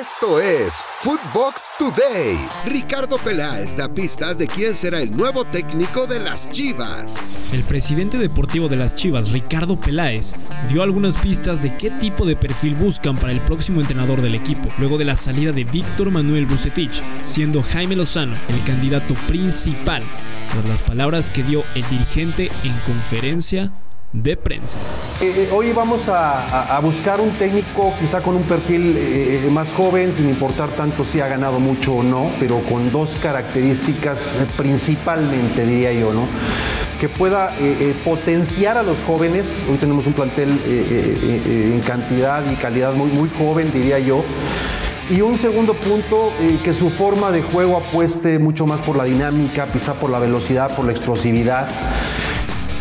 Esto es Footbox Today. Ricardo Peláez da pistas de quién será el nuevo técnico de las Chivas. El presidente deportivo de las Chivas, Ricardo Peláez, dio algunas pistas de qué tipo de perfil buscan para el próximo entrenador del equipo, luego de la salida de Víctor Manuel Bucetich, siendo Jaime Lozano el candidato principal, por las palabras que dio el dirigente en conferencia de prensa. Eh, eh, hoy vamos a, buscar un técnico quizá con un perfil eh, más joven, sin importar tanto si ha ganado mucho o no, pero con dos características principalmente, diría yo, ¿no? que pueda potenciar a los jóvenes. Hoy tenemos un plantel en cantidad y calidad muy joven, diría yo. Y un segundo punto, que su forma de juego apueste mucho más por la dinámica, quizá por la velocidad, por la explosividad.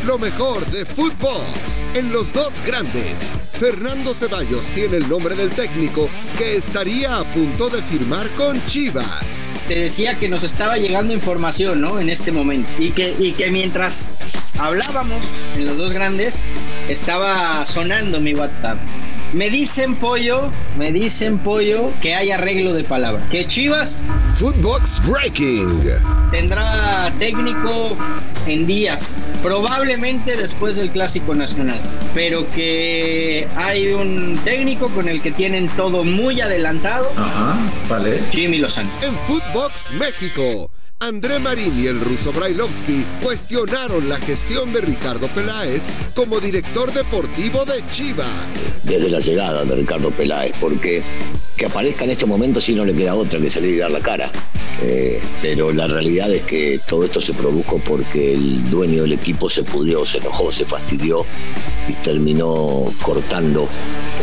Lo mejor de fútbol en los dos grandes. Fernando Ceballos tiene el nombre del técnico que estaría a punto de firmar con Chivas. Te decía que nos estaba llegando información, ¿no? En este momento. Y que, y que mientras hablábamos en los dos grandes, estaba sonando mi WhatsApp. Me dicen pollo, me dicen pollo que hay arreglo de palabra. Que Chivas. Footbox Breaking. Tendrá técnico en días, probablemente después del Clásico Nacional. Pero que hay un técnico con el que tienen todo muy adelantado. Ajá, ¿vale? Jimmy Lozano. En Footbox México. André Marín y el ruso Brailovsky cuestionaron la gestión de Ricardo Peláez como director deportivo de Chivas. Desde la llegada de Ricardo Peláez, porque que aparezca en este momento si no le queda otra que salir y dar la cara. Eh, pero la realidad es que todo esto se produjo porque el dueño del equipo se pudrió, se enojó, se fastidió y terminó cortando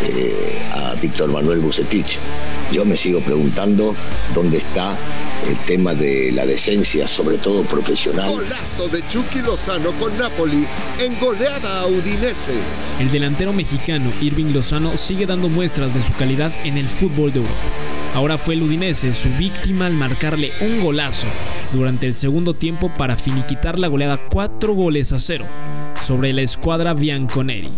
eh, a Víctor Manuel Bucetich. Yo me sigo preguntando dónde está el tema de la decencia, sobre todo profesional. Golazo de Chucky Lozano con Napoli en goleada a Udinese. El delantero mexicano Irving Lozano sigue dando muestras de su calidad en el fútbol de Europa. Ahora fue el Udinese su víctima al marcarle un golazo durante el segundo tiempo para finiquitar la goleada 4 goles a 0 sobre la escuadra Bianconeri.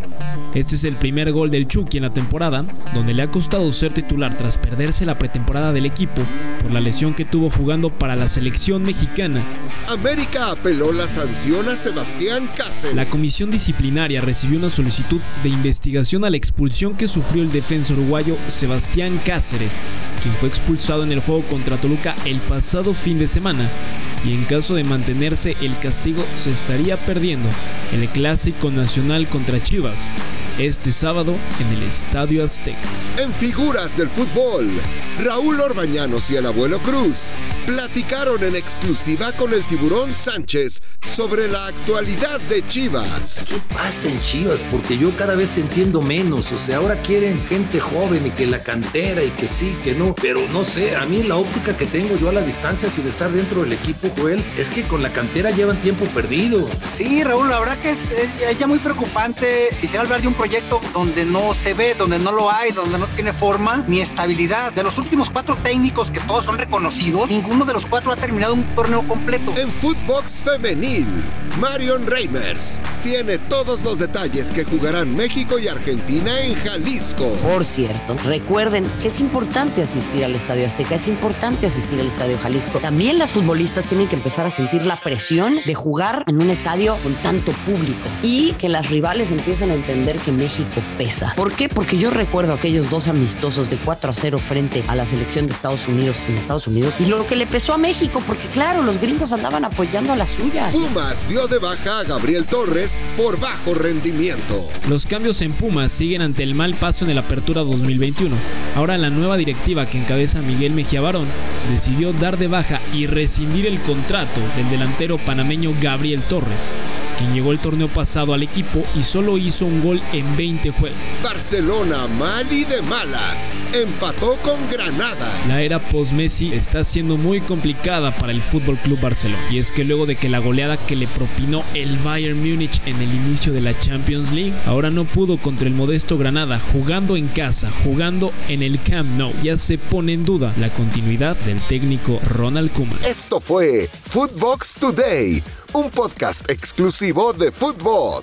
Este es el primer gol del Chucky en la temporada, donde le ha costado ser titular tras perderse la pretemporada del equipo por la lesión que tuvo jugando para la selección mexicana. América apeló la sanción a Sebastián Cáceres. La comisión disciplinaria recibió una solicitud de investigación a la expulsión que sufrió el defensor uruguayo Sebastián Cáceres, quien fue expulsado en el juego contra Toluca el pasado fin de semana y en caso de mantenerse el castigo se estaría perdiendo. El Clásico Nacional contra Chivas este sábado en el Estadio Azteca. En figuras del fútbol, Raúl Orbañanos y el abuelo Cruz platicaron en exclusiva con el tiburón Sánchez sobre la actualidad de Chivas. ¿Qué pasa en Chivas? Porque yo cada vez entiendo menos. O sea, ahora quieren gente joven y que la cantera y que sí, que no. Pero no sé, a mí la óptica que tengo yo a la distancia sin estar dentro del equipo, Joel, es que con la cantera llevan tiempo perdido. Sí, Raúl, la verdad que es, ya muy preocupante. Quisiera hablar de un proyecto donde no se ve, donde no lo hay, donde no tiene forma ni estabilidad. De los últimos cuatro técnicos que todos son reconocidos, ninguno de los cuatro ha terminado un torneo completo. En Footbox Femenil, Marion Reimers tiene todos los detalles que jugarán México y Argentina en Jalisco. Por cierto, recuerden que es importante asistir al Estadio Azteca, es importante asistir al Estadio Jalisco. También las futbolistas tienen que empezar a sentir la presión de jugar en un estadio con tanto público y que las rivales empiecen a entender que México pesa. ¿Por qué? Porque yo recuerdo aquellos dos amistosos de 4 a 0 frente a la selección de Estados Unidos en Estados Unidos y lo que le pesó a México, porque claro, los gringos andaban apoyando a la suya. Pumas dio de baja a Gabriel Torres por bajo rendimiento. Los cambios en Pumas siguen ante el mal paso en el Apertura 2021. Ahora la nueva directiva que encabeza Miguel Mejía Barón decidió dar de baja y rescindir el contrato del delantero panameño Gabriel Torres quien llegó el torneo pasado al equipo y solo hizo un gol en 20 juegos. Barcelona, mal y de malas, empató con Granada. La era post-Messi está siendo muy complicada para el Fútbol Club Barcelona. Y es que luego de que la goleada que le propinó el Bayern Múnich en el inicio de la Champions League, ahora no pudo contra el modesto Granada, jugando en casa, jugando en el Camp Nou. Ya se pone en duda la continuidad del técnico Ronald Koeman. Esto fue Footbox Today un podcast exclusivo de Footbox.